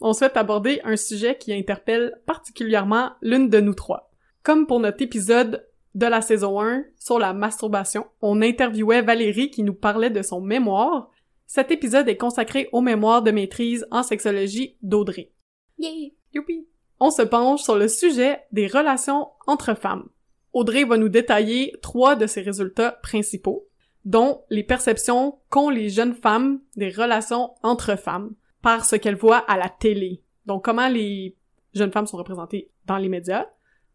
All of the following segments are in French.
on souhaite aborder un sujet qui interpelle particulièrement l'une de nous trois. Comme pour notre épisode de la saison 1 sur la masturbation, on interviewait Valérie qui nous parlait de son mémoire. Cet épisode est consacré au mémoire de maîtrise en sexologie d'Audrey. Yeah! Youpi! On se penche sur le sujet des relations entre femmes. Audrey va nous détailler trois de ses résultats principaux, dont les perceptions qu'ont les jeunes femmes des relations entre femmes, par ce qu'elles voient à la télé. Donc, comment les jeunes femmes sont représentées dans les médias.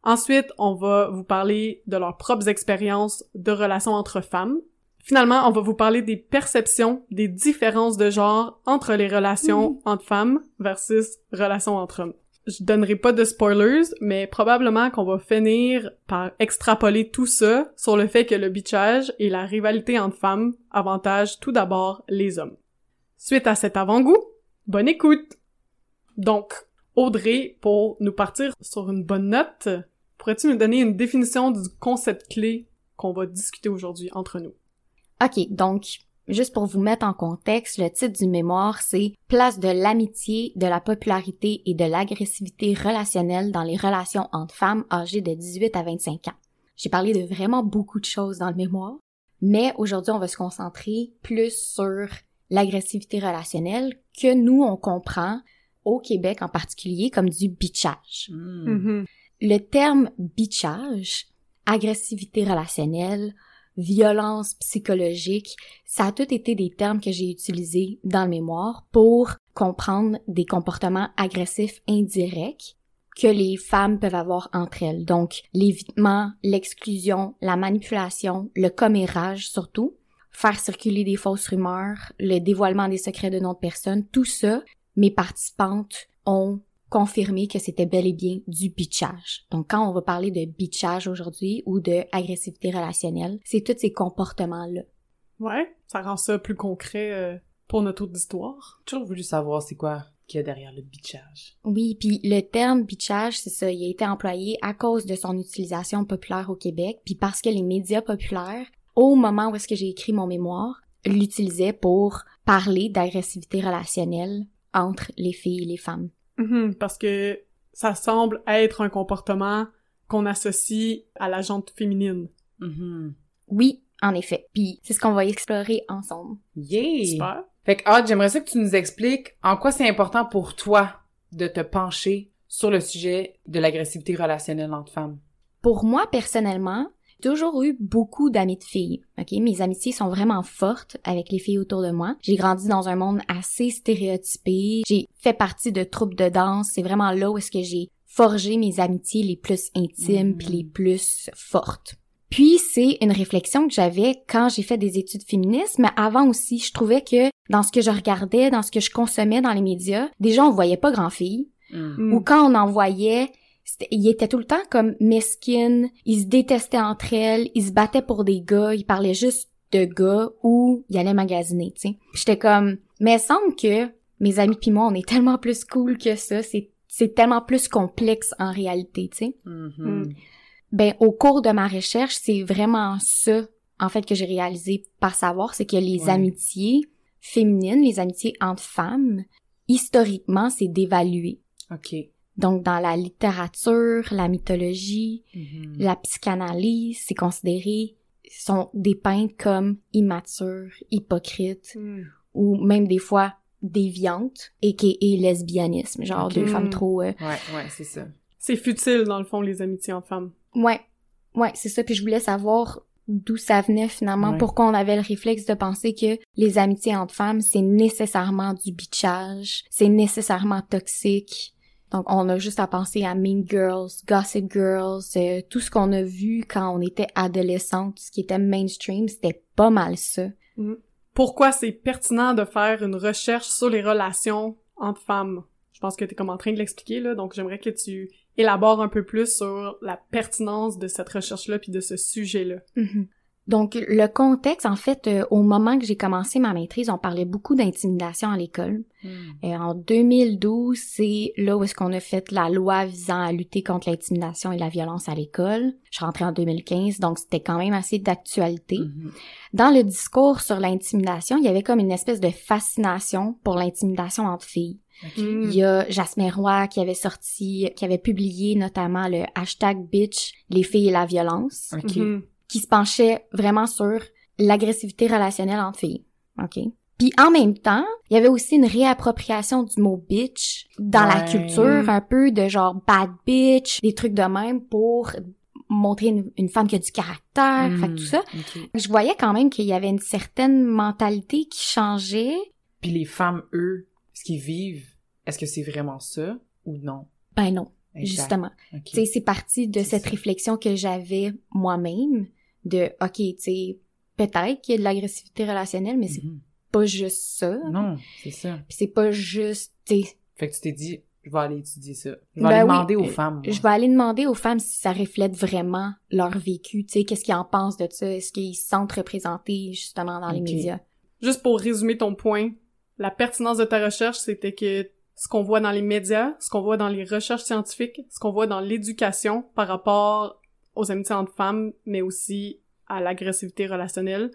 Ensuite, on va vous parler de leurs propres expériences de relations entre femmes. Finalement, on va vous parler des perceptions, des différences de genre entre les relations entre femmes versus relations entre hommes. Je donnerai pas de spoilers, mais probablement qu'on va finir par extrapoler tout ça sur le fait que le bitchage et la rivalité entre femmes avantagent tout d'abord les hommes. Suite à cet avant-goût, Bonne écoute! Donc, Audrey, pour nous partir sur une bonne note, pourrais-tu nous donner une définition du concept clé qu'on va discuter aujourd'hui entre nous? OK, donc, juste pour vous mettre en contexte, le titre du mémoire, c'est Place de l'amitié, de la popularité et de l'agressivité relationnelle dans les relations entre femmes âgées de 18 à 25 ans. J'ai parlé de vraiment beaucoup de choses dans le mémoire, mais aujourd'hui, on va se concentrer plus sur l'agressivité relationnelle que nous, on comprend au Québec en particulier comme du bitchage. Hmm. Mm-hmm. Le terme bitchage, agressivité relationnelle, violence psychologique, ça a tout été des termes que j'ai utilisés dans le mémoire pour comprendre des comportements agressifs indirects que les femmes peuvent avoir entre elles. Donc, l'évitement, l'exclusion, la manipulation, le commérage surtout, faire circuler des fausses rumeurs, le dévoilement des secrets de notre personne, tout ça, mes participantes ont confirmé que c'était bel et bien du bitchage. Donc quand on va parler de bitchage aujourd'hui ou de agressivité relationnelle, c'est tous ces comportements-là. Ouais, ça rend ça plus concret euh, pour notre auditoire. J'ai toujours voulu savoir c'est quoi qu'il y a derrière le bitchage. Oui, puis le terme bitchage, c'est ça, il a été employé à cause de son utilisation populaire au Québec, puis parce que les médias populaires au moment où est-ce que j'ai écrit mon mémoire, l'utilisait pour parler d'agressivité relationnelle entre les filles et les femmes. Mm-hmm, parce que ça semble être un comportement qu'on associe à la jante féminine. Mm-hmm. Oui, en effet. Puis c'est ce qu'on va explorer ensemble. Yeah! Super. Fait que, ah, j'aimerais ça que tu nous expliques en quoi c'est important pour toi de te pencher sur le sujet de l'agressivité relationnelle entre femmes. Pour moi, personnellement, toujours eu beaucoup d'amis de filles. Ok, mes amitiés sont vraiment fortes avec les filles autour de moi. J'ai grandi dans un monde assez stéréotypé. J'ai fait partie de troupes de danse. C'est vraiment là où est-ce que j'ai forgé mes amitiés les plus intimes puis les plus fortes. Puis c'est une réflexion que j'avais quand j'ai fait des études féministes, mais avant aussi, je trouvais que dans ce que je regardais, dans ce que je consommais dans les médias, déjà on voyait pas grand filles, Mm. ou quand on en voyait, ils étaient tout le temps comme mesquines, ils se détestaient entre elles, ils se battaient pour des gars, ils parlaient juste de gars ou ils allaient magasiner, tu sais. J'étais comme, mais il semble que mes amis pis moi, on est tellement plus cool que ça, c'est c'est tellement plus complexe en réalité, tu sais. Mm-hmm. Mm. Ben au cours de ma recherche, c'est vraiment ça en fait que j'ai réalisé par savoir, c'est que les Ouais. amitiés féminines, les amitiés entre femmes, historiquement, c'est dévalué. OK. Donc, dans la littérature, la mythologie, Mhm. la psychanalyse, c'est considéré, sont dépeintes comme immatures, hypocrites, Mm. ou même des fois déviantes, et qui est lesbianisme, genre Ok. deux femmes trop... euh, Ouais, ouais, c'est ça. C'est futile, dans le fond, les amitiés entre femmes. Ouais, ouais, c'est ça. Puis je voulais savoir d'où ça venait finalement, Ouais. pourquoi on avait le réflexe de penser que les amitiés entre femmes, c'est nécessairement du bitchage, c'est nécessairement toxique. Donc on a juste à penser à Mean Girls, Gossip Girls, euh, tout ce qu'on a vu quand on était adolescente, ce qui était mainstream, c'était pas mal ça. Pourquoi c'est pertinent de faire une recherche sur les relations entre femmes? Je pense que tu es comme en train de l'expliquer, là, donc j'aimerais que tu élabores un peu plus sur la pertinence de cette recherche-là puis de ce sujet-là. Mhm. Donc, le contexte, en fait, euh, au moment que j'ai commencé ma maîtrise, on parlait beaucoup d'intimidation à l'école. Hmm. Et en 2012, c'est là où est-ce qu'on a fait la loi visant à lutter contre l'intimidation et la violence à l'école. Je suis rentrée en 2015, donc c'était quand même assez d'actualité. Mhm. Dans le discours sur l'intimidation, il y avait comme une espèce de fascination pour l'intimidation entre filles. Il y a Jasmine Roy qui avait sorti, qui avait publié notamment le hashtag bitch, les filles et la violence, Ok. Mhm. Qui se penchait vraiment sur l'agressivité relationnelle entre filles. OK? Puis en même temps, il y avait aussi une réappropriation du mot bitch dans la culture, un peu de genre bad bitch, des trucs de même pour montrer une, une femme qui a du caractère, fait que Hmm. tout ça. Je voyais quand même qu'il y avait une certaine mentalité qui changeait. Puis les femmes, eux, ce qu'ils vivent, est-ce que c'est vraiment ça ou non? Ben non, Exact. justement. Ok. Tu sais, c'est parti de cette ça. réflexion que j'avais moi-même de, OK, tu sais, peut-être qu'il y a de l'agressivité relationnelle, mais c'est Mhm. pas juste ça. Non, c'est ça. Puis c'est pas juste, tu sais, Fait que tu t'es dit, je vais aller étudier ça. Je vais Ben aller oui, demander aux euh, femmes. moi. je vais aller demander aux femmes si ça reflète vraiment leur vécu, tu sais, qu'est-ce qu'ils en pensent de ça, est-ce qu'ils se sentent représentés justement dans les médias. Juste pour résumer ton point, la pertinence de ta recherche, c'était que ce qu'on voit dans les médias, ce qu'on voit dans les recherches scientifiques, ce qu'on voit dans l'éducation par rapport aux amitiés entre femmes, mais aussi à l'agressivité relationnelle,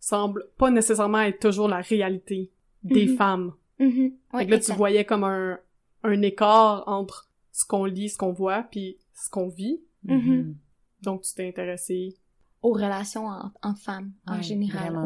semble pas nécessairement être toujours la réalité des Mhm. femmes. Mhm. Fait Ouais, que là, tu voyais comme un, un écart entre ce qu'on lit, ce qu'on voit, puis ce qu'on vit. Mhm. Donc, tu t'es intéressé. Aux relations en- entre femmes, en Ouais, général.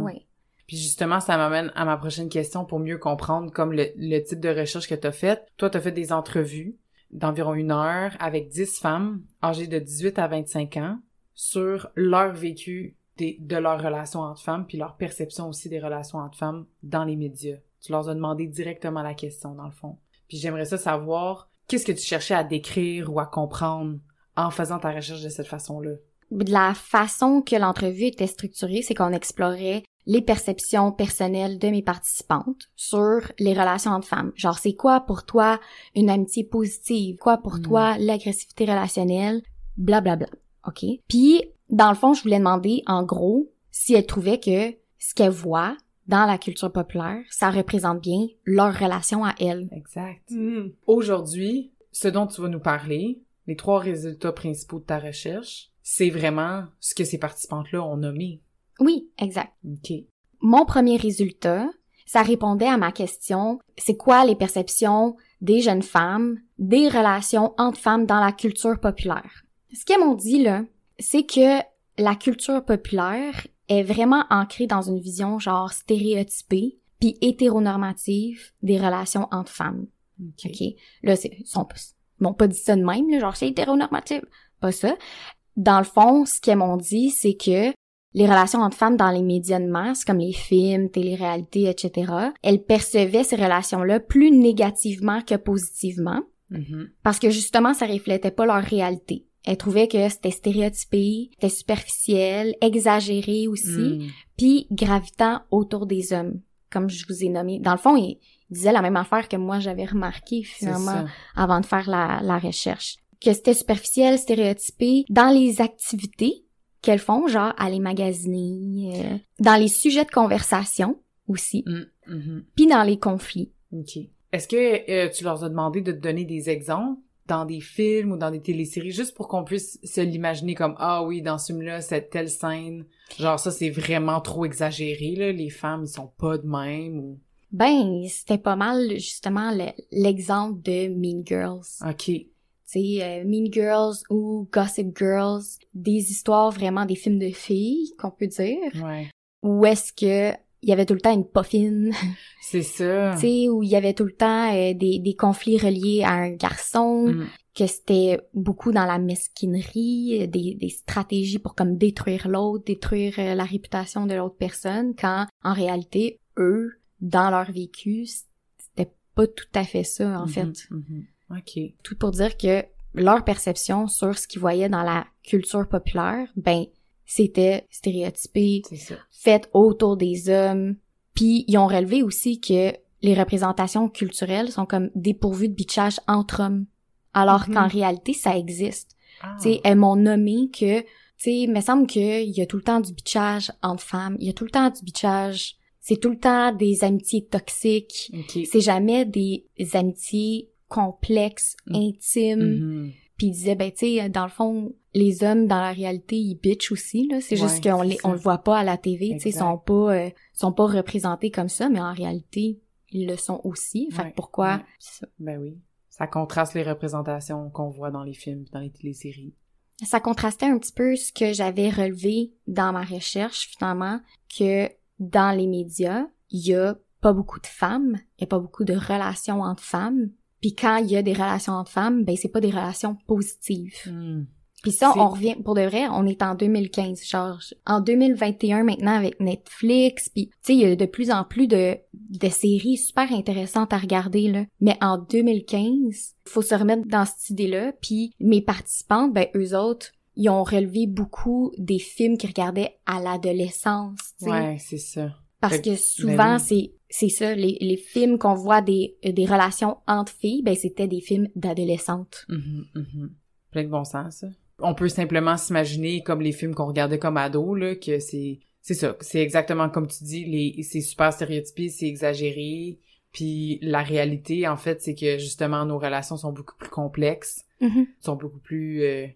Puis justement, ça m'amène à ma prochaine question pour mieux comprendre comme le, le type de recherche que tu as fait. Toi, tu as fait des entrevues d'environ une heure avec 10 femmes âgées de 18 à 25 ans sur leur vécu des, de leurs relations entre femmes, puis leur perception aussi des relations entre femmes dans les médias. Tu leur as demandé directement la question, dans le fond. Puis j'aimerais ça savoir, qu'est-ce que tu cherchais à décrire ou à comprendre en faisant ta recherche de cette façon-là? De la façon que l'entrevue était structurée, c'est qu'on explorait les perceptions personnelles de mes participantes sur les relations entre femmes. Genre, c'est quoi pour toi une amitié positive? Quoi pour Mm. toi l'agressivité relationnelle? Blablabla. OK? Puis, dans le fond, je voulais demander, en gros, si elles trouvaient que ce qu'elles voient dans la culture populaire, ça représente bien leur relation à elles. Exact. Hmm. Aujourd'hui, ce dont tu vas nous parler, les trois résultats principaux de ta recherche, c'est vraiment ce que ces participantes-là ont nommé. Oui, exact. OK. Mon premier résultat, ça répondait à ma question, c'est quoi les perceptions des jeunes femmes, des relations entre femmes dans la culture populaire? Ce qu'elles m'ont dit, là, c'est que la culture populaire est vraiment ancrée dans une vision genre stéréotypée puis hétéronormative des relations entre femmes. OK. OK? Là, c'est, ils m'ont pas dit ça de même, là, genre c'est hétéronormatif. Pas ça. Dans le fond, ce qu'elles m'ont dit, c'est que les relations entre femmes dans les médias de masse, comme les films, télé-réalités, etc., elles percevaient ces relations-là plus négativement que positivement, Mhm. parce que justement, ça reflétait pas leur réalité. Elles trouvaient que c'était stéréotypé, c'était superficiel, exagéré aussi, Mm. puis gravitant autour des hommes, comme je vous ai nommé. Dans le fond, ils disaient la même affaire que moi j'avais remarqué finalement avant de faire la, la recherche. Que c'était superficiel, stéréotypé dans les activités qu'elles font, genre aller magasiner, euh, dans les sujets de conversation aussi, Mm. Mhm. puis dans les conflits. OK. Est-ce que euh, tu leur as demandé de te donner des exemples dans des films ou dans des téléséries, juste pour qu'on puisse se l'imaginer comme « Ah oui, dans ce film-là, cette telle scène, genre ça, c'est vraiment trop exagéré, là, les femmes, ils sont pas de même. » ou... Ben, c'était pas mal justement le- l'exemple de Mean Girls. OK. Tu sais, euh, Mean Girls ou Gossip Girls, des histoires vraiment des films de filles, qu'on peut dire, Ouais. où est-ce que il y avait tout le temps une poffine, C'est ça. tu sais, où il y avait tout le temps euh, des, des conflits reliés à un garçon, Mm. que c'était beaucoup dans la mesquinerie, euh, des, des stratégies pour comme détruire l'autre, détruire euh, la réputation de l'autre personne, quand en réalité, eux, dans leur vécu, c'était pas tout à fait ça, en Mhm, fait. mhm. OK. Tout pour dire que leur perception sur ce qu'ils voyaient dans la culture populaire, ben, c'était stéréotypé, fait autour des hommes. Puis ils ont relevé aussi que les représentations culturelles sont comme dépourvues de bitchage entre hommes. Alors Mhm. qu'en réalité, ça existe. Ah. Tu sais, elles m'ont nommé que, tu sais, il me semble qu'il y a tout le temps du bitchage entre femmes. Il y a tout le temps du bitchage. C'est tout le temps des amitiés toxiques. Ok. C'est jamais des amitiés complexes, Mm. intimes. Mhm. Puis il disait, ben, tu sais, dans le fond, les hommes, dans la réalité, ils bitchent aussi, là. C'est juste qu'on les, on le voit pas à la TV, tu sais, sont pas, euh, sont pas représentés comme ça, mais en réalité, ils le sont aussi. Fait Ouais, que pourquoi? ouais. c'est ça. Ben oui. Ça contraste les représentations qu'on voit dans les films, dans les téléséries. Ça contrastait un petit peu ce que j'avais relevé dans ma recherche, finalement, que dans les médias, il y a pas beaucoup de femmes, il y a pas beaucoup de relations entre femmes. Puis quand il y a des relations entre femmes, ben c'est pas des relations positives. Hmm. Puis ça, on revient, pour de vrai, on est en 2015, genre, en 2021 maintenant avec Netflix, puis tu sais, il y a de plus en plus de, de séries super intéressantes à regarder, là. Mais en 2015, faut se remettre dans cette idée-là, puis mes participantes, ben, eux autres, ils ont relevé beaucoup des films qu'ils regardaient à l'adolescence, tu sais. Ouais, c'est ça. Parce que ben souvent, oui. c'est c'est ça, les, les films qu'on voit des, des relations entre filles, ben c'était des films d'adolescentes. Mhm, mhm. Plein de bon sens, ça. On peut simplement s'imaginer comme les films qu'on regardait comme ados, là, que c'est, c'est ça, c'est exactement comme tu dis, les, c'est super stéréotypé, c'est exagéré, puis la réalité, en fait, c'est que justement, nos relations sont beaucoup plus complexes, Mhm. sont beaucoup plus euh,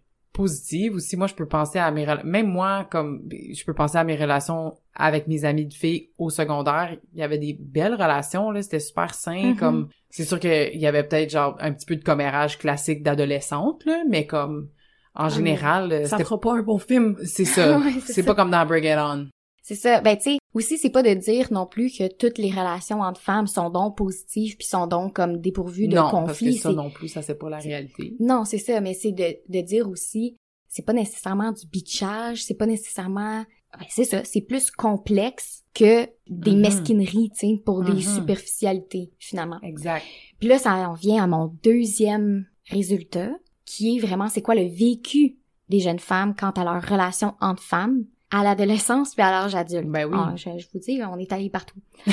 positives aussi. Moi, je peux penser à mes même moi, comme je peux penser à mes relations avec mes amis de filles au secondaire. Il y avait des belles relations, là, c'était super sain, Mhm. comme c'est sûr qu'il y avait peut-être genre un petit peu de commérage classique d'adolescente, là, mais comme en Ah, général, euh, Ça fera pas un bon film. c'est ça. Ouais, c'est pas comme dans Bring It On. C'est ça. Ben, tu sais, aussi, c'est pas de dire non plus que toutes les relations entre femmes sont donc positives puis sont donc comme dépourvues de non, parce que conflits. ça non plus, ça c'est pas la réalité. Non, c'est ça, mais c'est de, de dire aussi, c'est pas nécessairement du bitchage, c'est pas nécessairement... ben, c'est ça, c'est plus complexe que des Mhm. mesquineries, tu sais, pour des Mhm. superficialités, finalement. Exact. Puis là, ça en vient à mon deuxième résultat, qui est vraiment, c'est quoi le vécu des jeunes femmes quant à leur relation entre femmes? À l'adolescence puis à l'âge adulte. Ben oui. Ah, je, je vous dis, on est allé partout.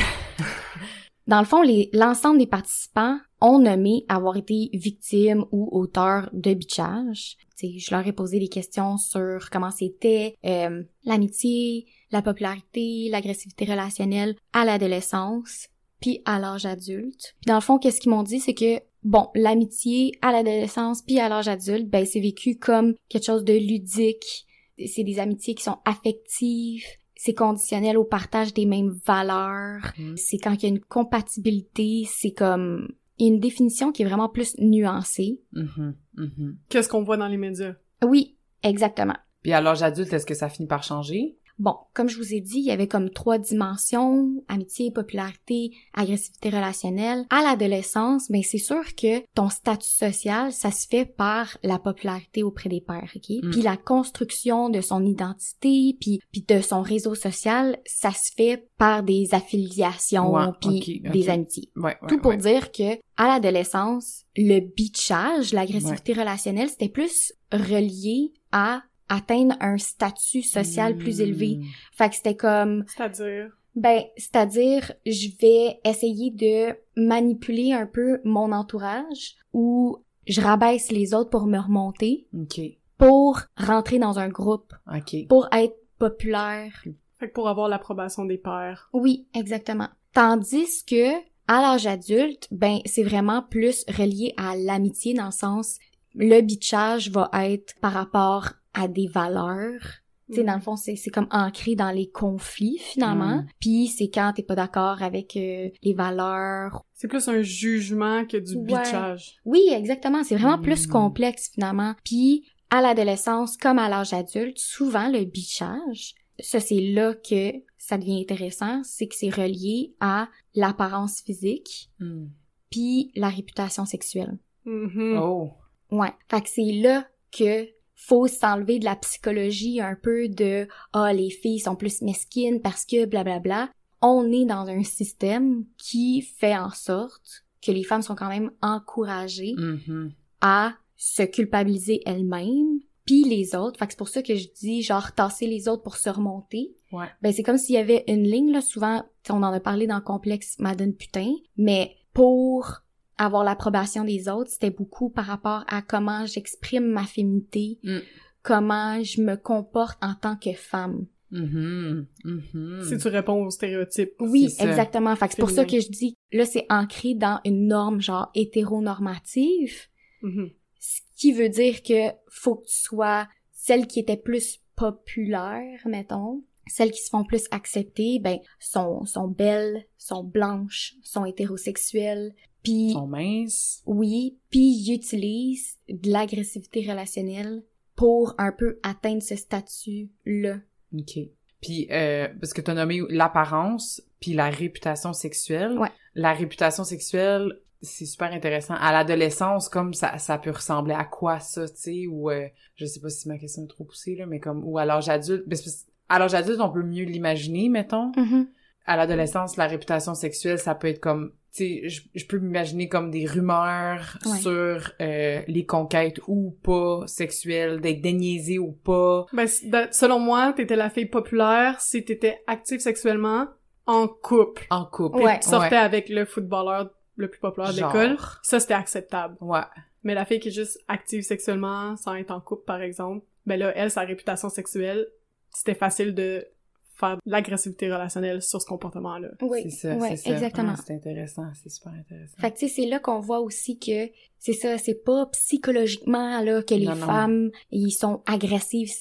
Dans le fond, l'ensemble des participants ont nommé avoir été victimes ou auteurs de bitchage. Tu sais, je leur ai posé des questions sur comment c'était euh, l'amitié, la popularité, l'agressivité relationnelle à l'adolescence, puis à l'âge adulte. Puis dans le fond, qu'est-ce qu'ils m'ont dit, c'est que bon, l'amitié à l'adolescence puis à l'âge adulte, ben c'est vécu comme quelque chose de ludique. C'est des amitiés qui sont affectives, c'est conditionnel au partage des mêmes valeurs. Mhm. C'est quand il y a une compatibilité, c'est comme il y a une définition qui est vraiment plus nuancée. Mhm. Qu'est-ce qu'on voit dans les médias? Oui, exactement. Puis à l'âge adulte, est-ce que ça finit par changer? Bon, comme je vous ai dit, il y avait comme trois dimensions, amitié, popularité, agressivité relationnelle. À l'adolescence, ben c'est sûr que ton statut social, ça se fait par la popularité auprès des pairs, OK? Mm. Puis la construction de son identité, puis puis de son réseau social, ça se fait par des affiliations, Ouais, puis des amitiés. Ouais, ouais, Tout pour dire que à l'adolescence, le bitchage, l'agressivité relationnelle, c'était plus relié à atteindre un statut social plus élevé. Mm. Fait que c'était comme, C'est-à-dire... ben, c'est-à-dire, je vais essayer de manipuler un peu mon entourage ou je rabaisse les autres pour me remonter, OK. pour rentrer dans un groupe, OK. pour être populaire. Fait que pour avoir l'approbation des pairs. Oui, exactement. Tandis que, à l'âge adulte, ben, c'est vraiment plus relié à l'amitié dans le sens, le bitchage va être par rapport à des valeurs. Tu sais, dans le fond, c'est, c'est comme ancré dans les conflits, finalement. Mm. Puis c'est quand t'es pas d'accord avec euh, les valeurs. C'est plus un jugement que du Ouais. bitchage. Oui, exactement. C'est vraiment plus Mm. complexe, finalement. Puis, à l'adolescence, comme à l'âge adulte, souvent, le bitchage, ça, c'est là que ça devient intéressant, c'est que c'est relié à l'apparence physique, Mm. puis la réputation sexuelle. Mhm. Oh. Ouais. Fait que c'est là que faut s'enlever de la psychologie un peu de ah les filles sont plus mesquines parce que blablabla. On est dans un système qui fait en sorte que les femmes sont quand même encouragées Mhm. à se culpabiliser elles-mêmes puis les autres. Fait que c'est pour ça que je dis genre tasser les autres pour se remonter. Ouais. Ben c'est comme s'il y avait une ligne là souvent, on en a parlé dans le complexe Madone putain, mais pour avoir l'approbation des autres, c'était beaucoup par rapport à comment j'exprime ma féminité, Mm. comment je me comporte en tant que femme. Mhm. Mhm. Si tu réponds aux stéréotypes. Oui, exactement. Fait que c'est pour ça que je dis, là, c'est ancré dans une norme, genre, hétéronormative, Mhm. ce qui veut dire que faut que tu sois celle qui était plus populaire, mettons. Celles qui se font plus accepter, ben, sont, sont belles, sont blanches, sont hétérosexuelles, puis sont minces. oui, puis ils utilisent de l'agressivité relationnelle pour un peu atteindre ce statut-là. OK. Puis, euh, parce que tu as nommé l'apparence, puis la réputation sexuelle. Ouais. La réputation sexuelle, c'est super intéressant. À l'adolescence, comme ça, ça peut ressembler à quoi ça, tu sais, ou euh, je sais pas si ma question est trop poussée, là, mais comme, ou à l'âge adulte. que à l'âge adulte, on peut mieux l'imaginer, mettons. À l'adolescence, la réputation sexuelle, ça peut être comme, je, je peux m'imaginer comme des rumeurs Ouais. sur euh, les conquêtes ou pas sexuelles, d'être déniaisé ou pas. Ben, de- selon moi, t'étais la fille populaire si t'étais active sexuellement en couple. En couple. Ouais. Tu sortais avec le footballeur le plus populaire de l'école. Ça, c'était acceptable. Ouais. Mais la fille qui est juste active sexuellement sans être en couple, par exemple, ben là, elle, sa réputation sexuelle, c'était facile de faire de l'agressivité relationnelle sur ce comportement-là. Oui, C'est ça, ouais, c'est ça. exactement. Ah, c'est intéressant, c'est super intéressant. Fait que tu sais, c'est là qu'on voit aussi que c'est ça, c'est pas psychologiquement là que les Non, non. femmes ils sont agressives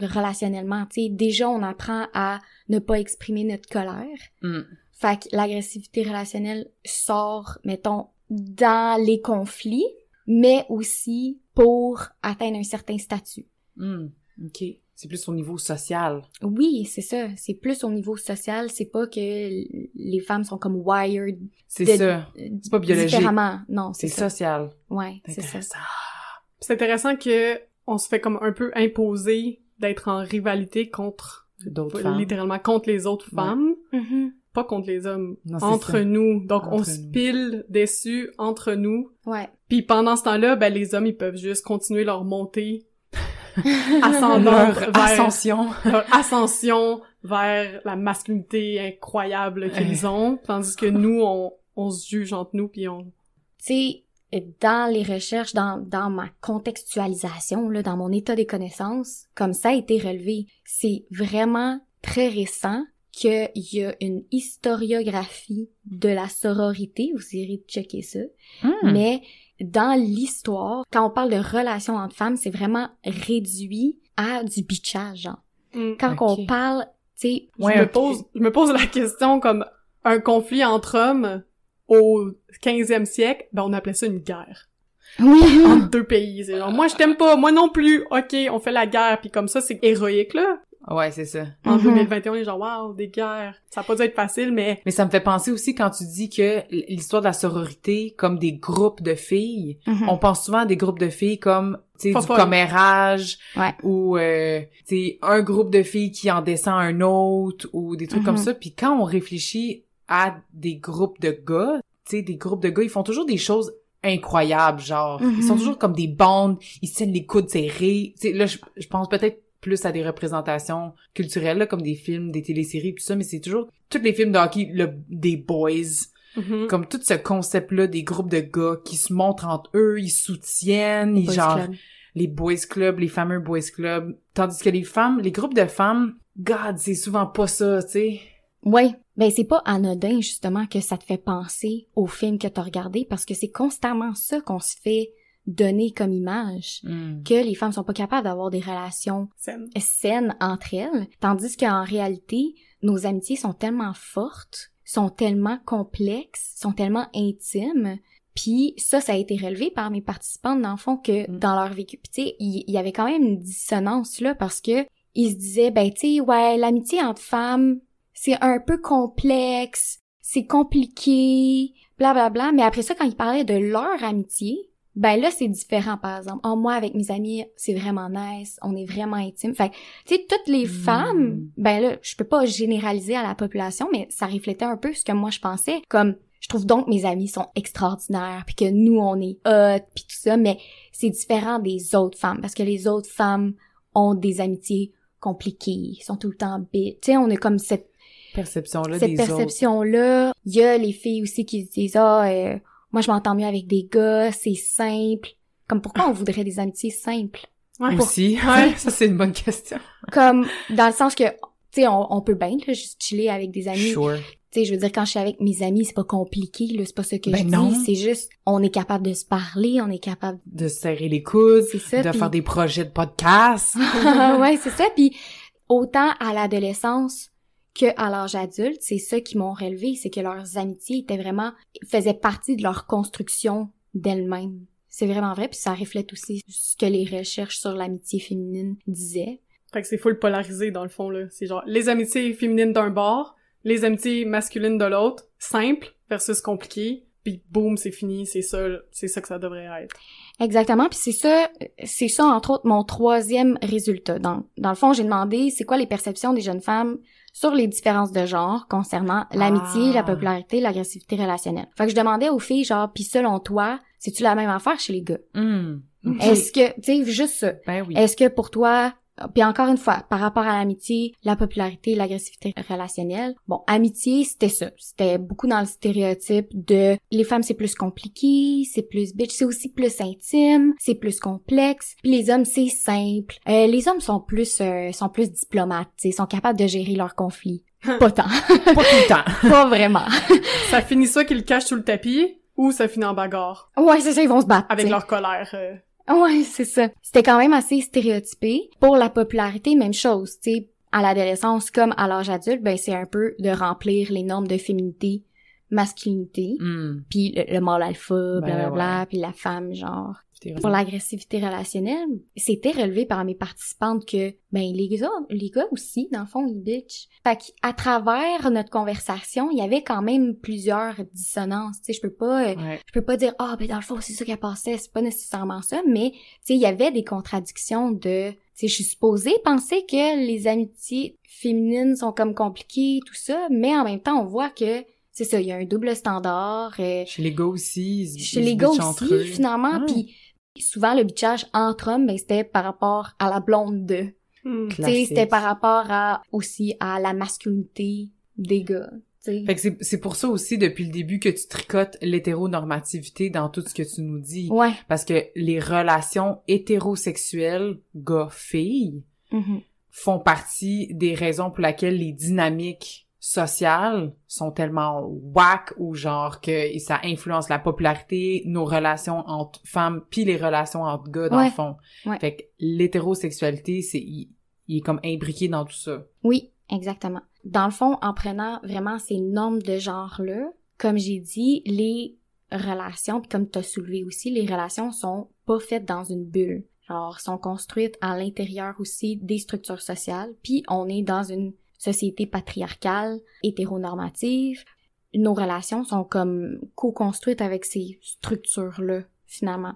relationnellement. Tu sais, déjà on apprend à ne pas exprimer notre colère. Hmm. Fait que l'agressivité relationnelle sort, mettons, dans les conflits, mais aussi pour atteindre un certain statut. Hmm. OK. C'est plus au niveau social. Oui, c'est ça. C'est plus au niveau social. C'est pas que les femmes sont comme wired. C'est ça. C'est pas biologique. Différemment. Non, C'est social. Ouais, C'est c'est ça. C'est intéressant que on se fait comme un peu imposer d'être en rivalité contre, D'autres femmes. littéralement contre les autres Ouais. femmes, Mhm. pas contre les hommes, Non, entre ça. nous. Donc on se pile dessus entre nous. Ouais. Puis pendant ce temps-là, ben les hommes ils peuvent juste continuer leur montée ascendante Leur vers ascension. leur ascension vers la masculinité incroyable qu'ils ont, tandis que nous on on se juge entre nous puis on Tu sais, dans les recherches, dans, dans ma contextualisation, là, dans mon état des connaissances, comme ça a été relevé, c'est vraiment très récent qu'il y a une historiographie de la sororité, vous irez checker ça, Hmm. mais dans l'histoire, quand on parle de relations entre femmes, c'est vraiment réduit à du bitchage, genre. Mm. Quand Ok. on parle, tu sais, je Ouais, me ok. pose je me pose la question comme un conflit entre hommes au 15e siècle, ben on appelait ça une guerre oui, entre deux pays. C'est genre moi je t'aime pas, moi non plus. OK, on fait la guerre puis comme ça c'est héroïque là. Ouais, c'est ça. En Mhm. 2021, on est genre waouh, des guerres. Ça a pas dû être facile mais Mais ça me fait penser aussi quand tu dis que l'histoire de la sororité, comme des groupes de filles, Mhm. on pense souvent à des groupes de filles comme, tu sais, du folle. commérage, Ouais. ou, euh, tu sais, un groupe de filles qui en descend un autre, ou des trucs Mhm. comme ça. Puis quand on réfléchit à des groupes de gars, tu sais, des groupes de gars, ils font toujours des choses incroyables, genre, Mhm. ils sont toujours comme des bandes, ils tiennent les coudes serrés. Tu sais, là, je pense peut-être plus à des représentations culturelles, là, comme des films, des téléséries, tout ça, mais c'est toujours, tous les films de hockey, le, des boys, Mhm. comme tout ce concept-là des groupes de gars qui se montrent entre eux, ils soutiennent, ils Boys genre Club. les boys clubs, les fameux boys clubs, tandis que les femmes, les groupes de femmes, God, c'est souvent pas ça, tu sais. Oui, ben c'est pas anodin justement que ça te fait penser au film que t'as regardé parce que c'est constamment ça qu'on se fait donner comme image Hmm. que les femmes sont pas capables d'avoir des relations saines entre elles, tandis qu'en réalité, nos amitiés sont tellement fortes, sont tellement complexes, sont tellement intimes. Puis ça, ça a été relevé par mes participantes dans le fond que Mm. dans leur vécu, puis tu sais, il il y, avait quand même une dissonance là parce que ils se disaient ben tu sais ouais l'amitié entre femmes c'est un peu complexe, c'est compliqué, bla bla bla. Mais après ça, quand ils parlaient de leur amitié, ben là c'est différent par exemple. Oh moi avec mes amis c'est vraiment nice, on est vraiment intime. Fait tu sais toutes les Mm. femmes, ben là je peux pas généraliser à la population, mais ça reflétait un peu ce que moi je pensais. Comme je trouve donc que mes amis sont extraordinaires, puis que nous, on est hot, puis tout ça, mais c'est différent des autres femmes, parce que les autres femmes ont des amitiés compliquées, sont tout le temps bêtes. Tu sais, on a comme cette Perception-là cette des perception-là. Il y a les filles aussi qui se disent, ah, euh, moi, je m'entends mieux avec des gars, c'est simple. Comme pourquoi on voudrait des amitiés simples? Ouais. Aussi. Ouais. ça, c'est une bonne question. Comme, dans le sens que, tu sais, on, on peut bien, là, juste chiller avec des amis. Sure. Tu sais, je veux dire, quand je suis avec mes amis, c'est pas compliqué, là, c'est pas ça que Ben je non. dis, c'est juste, on est capable de se parler, on est capable, De se serrer les coudes, ça, de faire des projets de podcast. ouais, c'est ça, puis autant à l'adolescence que à l'âge adulte, c'est ça qui m'ont relevé, c'est que leurs amitiés étaient vraiment, faisaient partie de leur construction d'elles-mêmes. C'est vraiment vrai, puis ça reflète aussi ce que les recherches sur l'amitié féminine disaient. Fait que c'est full polarisé, dans le fond, là. C'est genre, les amitiés féminines d'un bord, les amitiés masculines de l'autre, simple versus compliqué, puis boum, c'est fini, c'est ça, c'est ça que ça devrait être. Exactement, puis c'est ça, c'est ça entre autres mon troisième résultat. Dans, dans le fond, j'ai demandé c'est quoi les perceptions des jeunes femmes sur les différences de genre concernant l'amitié, Ah. la popularité, l'agressivité relationnelle. Fait que je demandais aux filles genre puis selon toi, c'est-tu la même affaire chez les gars? Hmm. Est-ce que tu sais juste ça. Ben oui. Est-ce que pour toi puis encore une fois, par rapport à l'amitié, la popularité, l'agressivité relationnelle, bon, amitié, c'était ça. C'était beaucoup dans le stéréotype de les femmes, c'est plus compliqué, c'est plus bitch, c'est aussi plus intime, c'est plus complexe. Puis les hommes, c'est simple. Euh, les hommes sont plus euh, sont plus diplomates, ils sont capables de gérer leurs conflits. Pas tant, Pas tout le temps. pas vraiment. Ça finit soit qu'ils le cachent sous le tapis, ou ça finit en bagarre, Ouais, c'est ça, ils vont se battre. avec t'sais. leur colère. euh. Ouais, c'est ça. C'était quand même assez stéréotypé. Pour la popularité, même chose, tu sais, à l'adolescence comme à l'âge adulte, ben c'est un peu de remplir les normes de féminité, masculinité, Hmm. puis le, le mâle alpha, Ben blablabla, ouais. puis la femme, genre. Pour l'agressivité relationnelle, c'était relevé par mes participantes que, ben, les gars, les gars aussi, dans le fond, ils bitch. Fait qu'à travers notre conversation, il y avait quand même plusieurs dissonances, tu sais, je peux pas, euh, Ouais. je peux pas dire ah ben dans le fond c'est ça qu'elle passait c'est pas nécessairement ça mais tu sais il y avait des contradictions de tu sais je suis supposée penser que les amitiés féminines sont comme compliquées tout ça mais en même temps on voit que c'est ça il y a un double standard euh, Chez les gars aussi, ils, chez ils les gars aussi eux. finalement puis souvent le bitchage entre hommes ben c'était par rapport à la blonde de tu sais Classique. c'était par rapport à aussi à la masculinité des gars tu sais Fait que c'est- c'est pour ça aussi, depuis le début, que tu tricotes l'hétéronormativité dans tout ce que tu nous dis. ouais Parce que les relations hétérosexuelles, gars-filles, Mhm. font partie des raisons pour lesquelles les dynamiques sociales sont tellement whack ou genre que ça influence la popularité, nos relations entre femmes puis les relations entre gars dans Ouais. le fond. Ouais. Fait que l'hétérosexualité, c'est il, il est comme imbriqué dans tout ça. Oui, exactement. Dans le fond, en prenant vraiment ces normes de genre-là, comme j'ai dit, les relations, puis comme tu as soulevé aussi, les relations sont pas faites dans une bulle. Genre, sont construites à l'intérieur aussi des structures sociales, puis on est dans une société patriarcale, hétéronormative. Nos relations sont comme co-construites avec ces structures-là, finalement.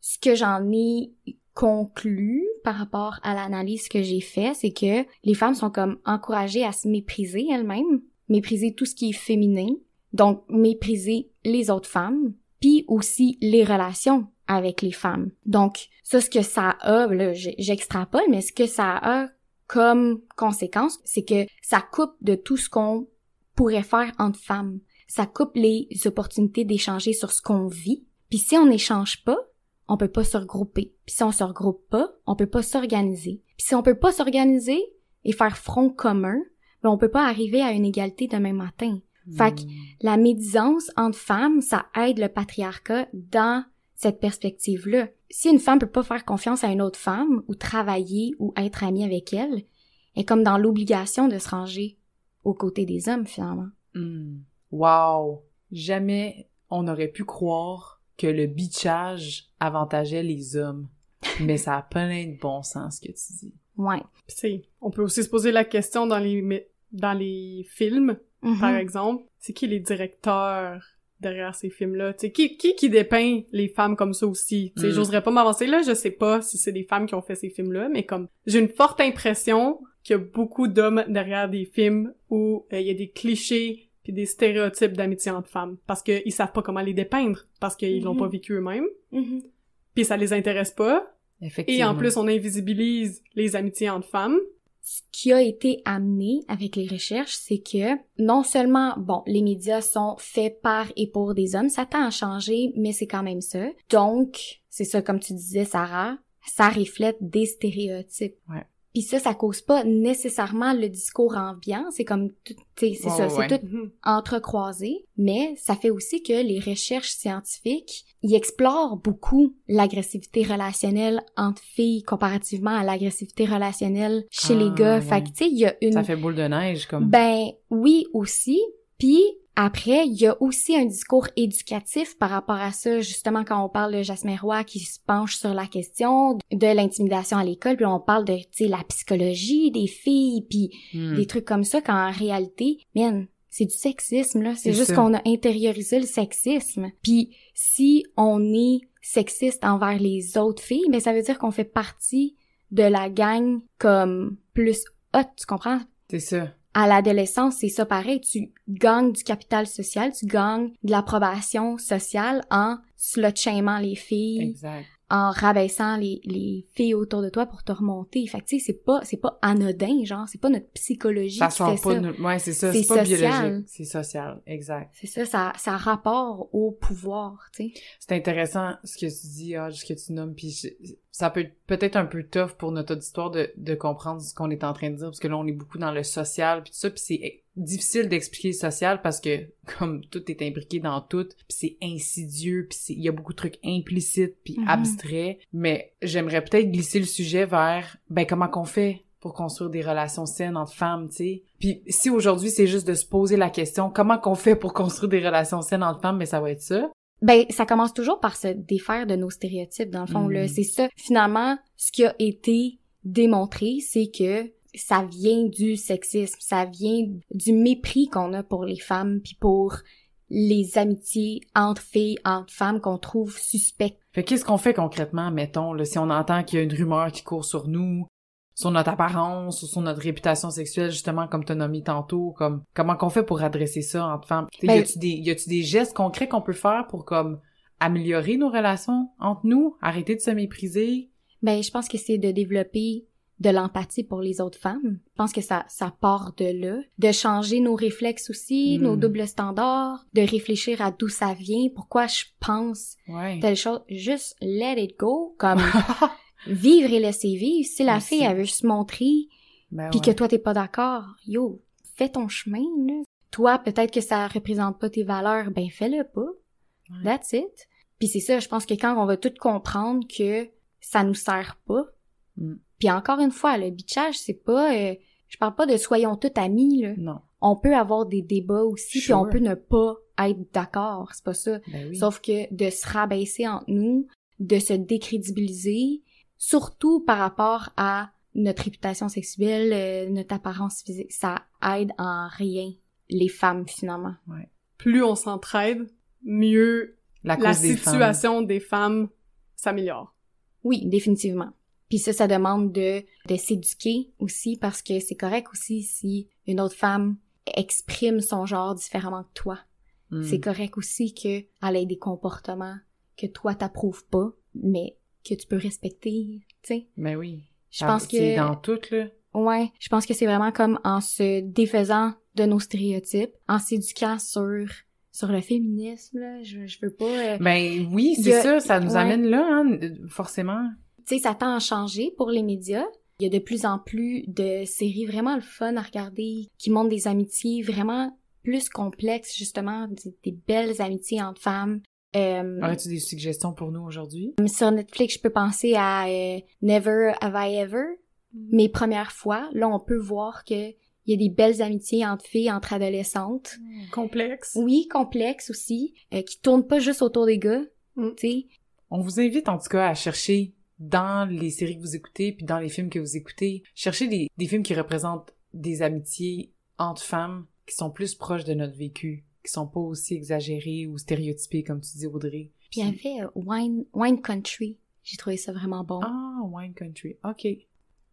Ce que j'en ai conclu par rapport à l'analyse que j'ai fait, c'est que les femmes sont comme encouragées à se mépriser elles-mêmes, mépriser tout ce qui est féminin, donc mépriser les autres femmes, puis aussi les relations avec les femmes. Donc ça, ce que ça a, là, j'extrapole, mais ce que ça a comme conséquence, c'est que ça coupe de tout ce qu'on pourrait faire entre femmes. Ça coupe les opportunités d'échanger sur ce qu'on vit. Puis si on n'échange pas, on peut pas se regrouper. Puis si on se regroupe pas, on peut pas s'organiser. Puis si on peut pas s'organiser et faire front commun, ben on peut pas arriver à une égalité demain matin. Fait que Hmm. la médisance entre femmes, ça aide le patriarcat dans cette perspective-là. Si une femme peut pas faire confiance à une autre femme, ou travailler, ou être amie avec elle, elle est comme dans l'obligation de se ranger aux côtés des hommes, finalement. Hmm. Wow! Jamais on aurait pu croire que le bitchage avantageait les hommes. Mais ça a plein de bon sens ce que tu dis. Ouais. Pis tu sais, on peut aussi se poser la question dans les dans les films, par exemple, c'est qui les directeurs? Derrière ces films-là? Tu sais, qui, qui qui dépeint les femmes comme ça aussi? Tu sais, Mm. j'oserais pas m'avancer là, je sais pas si c'est des femmes qui ont fait ces films-là, mais comme, j'ai une forte impression qu'il y a beaucoup d'hommes derrière des films où euh, il y a des clichés puis des stéréotypes d'amitié entre femmes, parce qu'ils savent pas comment les dépeindre, parce qu'ils l'ont Mhm. pas vécu eux-mêmes, Mhm. puis ça les intéresse pas, et Effectivement. en plus on invisibilise les amitiés entre femmes. Ce qui a été amené avec les recherches, c'est que non seulement, bon, les médias sont faits par et pour des hommes, ça tend à changer, mais c'est quand même ça. Donc, c'est ça, comme tu disais, Sarah, ça reflète des stéréotypes. Ouais. Puis ça, ça cause pas nécessairement le discours ambiant, c'est comme, tout- tu sais, c'est Ouais, ça, ouais, c'est tout Mhm. entrecroisés, mais ça fait aussi que les recherches scientifiques y explorent beaucoup l'agressivité relationnelle entre filles comparativement à l'agressivité relationnelle chez Ah, les gars. ouais. Fait que, tu sais, il y a une... Ça fait boule de neige, comme... Ben oui aussi. Puis après, il y a aussi un discours éducatif par rapport à ça, justement quand on parle de Jasmine Roy qui se penche sur la question de l'intimidation à l'école, puis on parle de, tu sais, la psychologie des filles, puis Hmm. des trucs comme ça, quand en réalité, man, c'est du sexisme, là. C'est juste qu'on a intériorisé le sexisme. Puis si on est sexiste envers les autres filles, mais ça veut dire qu'on fait partie de la gang comme plus hot, tu comprends? C'est ça. À l'adolescence, c'est ça pareil. Tu gagnes du capital social, tu gagnes de l'approbation sociale en slut-shamant les filles, Exact. En rabaissant les, les filles autour de toi pour te remonter. Fait que tu sais, c'est pas, c'est pas anodin, genre, c'est pas notre psychologie Ça qui sort fait pas ça. de. Ouais, c'est ça. C'est pas social. biologique. C'est social. Exact. C'est ça, ça, ça a rapport au pouvoir, tu sais. C'est intéressant ce que tu dis, ah, ce que tu nommes, puis je- ça peut être peut-être un peu tough pour notre auditoire de, de comprendre ce qu'on est en train de dire, parce que là, on est beaucoup dans le social, puis tout ça, puis c'est difficile d'expliquer le social parce que, comme tout est imbriqué dans tout, puis c'est insidieux, puis c'est- il y a beaucoup de trucs implicites, puis Mhm. abstraits, mais j'aimerais peut-être glisser le sujet vers, ben, comment qu'on fait pour construire des relations saines entre femmes, tu sais. Puis si aujourd'hui, c'est juste de se poser la question, comment qu'on fait pour construire des relations saines entre femmes, mais ça va être ça. Ben, ça commence toujours par se défaire de nos stéréotypes, dans le fond, Mhm. là. C'est ça. Finalement, ce qui a été démontré, c'est que ça vient du sexisme, ça vient du mépris qu'on a pour les femmes, puis pour les amitiés entre filles, entre femmes qu'on trouve suspectes. Fait qu'est-ce qu'on fait concrètement, mettons, là, si on entend qu'il y a une rumeur qui court sur nous, sur notre apparence, ou sur notre réputation sexuelle, justement, comme t'as nommé tantôt, comme, comment qu'on fait pour adresser ça entre femmes? T'sais, Ben- y a-tu des, y a-tu des gestes concrets qu'on peut faire pour, comme, améliorer nos relations entre nous? Arrêter de se mépriser? Ben, je pense que c'est de développer de l'empathie pour les autres femmes. Je pense que ça, ça part de là. De changer nos réflexes aussi, Mm. nos doubles standards, de réfléchir à d'où ça vient, pourquoi je pense Ouais. telle chose. Juste let it go, comme vivre et laisser vivre. Si la Merci. fille, elle veut se montrer, Ben puis ouais. que toi, t'es pas d'accord, yo, fais ton chemin, là. Toi, peut-être que ça représente pas tes valeurs, ben fais-le pas. Ouais. That's it. Puis c'est ça, je pense que quand on va tout comprendre que ça nous sert pas, Mm. Puis encore une fois, le bitchage, c'est pas... euh, je parle pas de soyons tous amis, là. Non. On peut avoir des débats aussi, puis on peut ne pas être d'accord, c'est pas ça. Ben oui. Sauf que de se rabaisser entre nous, de se décrédibiliser, surtout par rapport à notre réputation sexuelle, euh, notre apparence physique, ça aide en rien les femmes finalement. Plus on s'entraide, mieux La, femmes. situation des femmes s'améliore. Oui, définitivement. Puis ça, ça demande de, de s'éduquer aussi parce que c'est correct aussi si une autre femme exprime son genre différemment que toi. Mm. C'est correct aussi qu'elle ait des comportements que toi t'approuves pas, mais que tu peux respecter, tu sais. Ben oui. Je pense C'est que dans tout, là. ouais, je pense que c'est vraiment comme en se défaisant de nos stéréotypes, en s'éduquant sur sur le féminisme là, je, je veux pas euh, Ben oui, c'est a- ça, ça nous ouais. amène là, hein, forcément. Tu sais ça tend à changer pour les médias. Il y a de plus en plus de séries vraiment le fun à regarder qui montrent des amitiés vraiment plus complexes justement, des, des belles amitiés entre femmes. Euh, Aurais-tu des suggestions pour nous aujourd'hui? Sur Netflix, je peux penser à euh, Never Have I Ever, mes premières fois. Là, on peut voir que il y a des belles amitiés entre filles, entre adolescentes. Complexe. Oui, complexes aussi, euh, qui tournent pas juste autour des gars, Mm. tu sais. On vous invite en tout cas à chercher dans les séries que vous écoutez puis dans les films que vous écoutez, chercher des, des films qui représentent des amitiés entre femmes qui sont plus proches de notre vécu, qui sont pas aussi exagérées ou stéréotypées comme tu dis Audrey. Puis il y avait euh, Wine, Wine Country. J'ai trouvé ça vraiment bon. Ah, Wine Country. OK.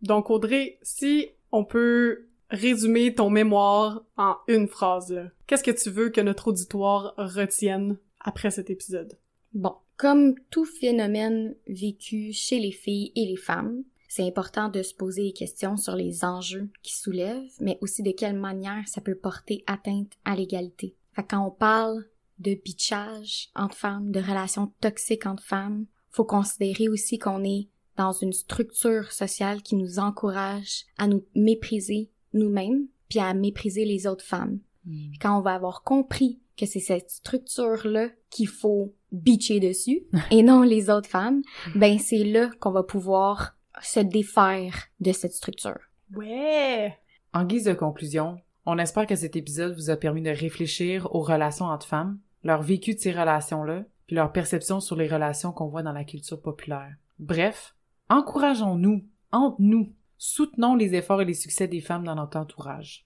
Donc Audrey, si on peut résumer ton mémoire en une phrase, qu'est-ce que tu veux que notre auditoire retienne après cet épisode? Bon, comme tout phénomène vécu chez les filles et les femmes, c'est important de se poser des questions sur les enjeux qui soulèvent, mais aussi de quelle manière ça peut porter atteinte à l'égalité. Quand on parle de bitchage entre femmes, de relations toxiques entre femmes, faut considérer aussi qu'on est dans une structure sociale qui nous encourage à nous mépriser nous-mêmes, puis à mépriser les autres femmes. Hmm. Quand on va avoir compris que c'est cette structure-là qu'il faut bitcher dessus, et non les autres femmes, ben c'est là qu'on va pouvoir se défaire de cette structure. Ouais! En guise de conclusion, on espère que cet épisode vous a permis de réfléchir aux relations entre femmes, leur vécu de ces relations-là, puis leur perception sur les relations qu'on voit dans la culture populaire. Bref, encourageons-nous, entre nous, soutenons les efforts et les succès des femmes dans notre entourage.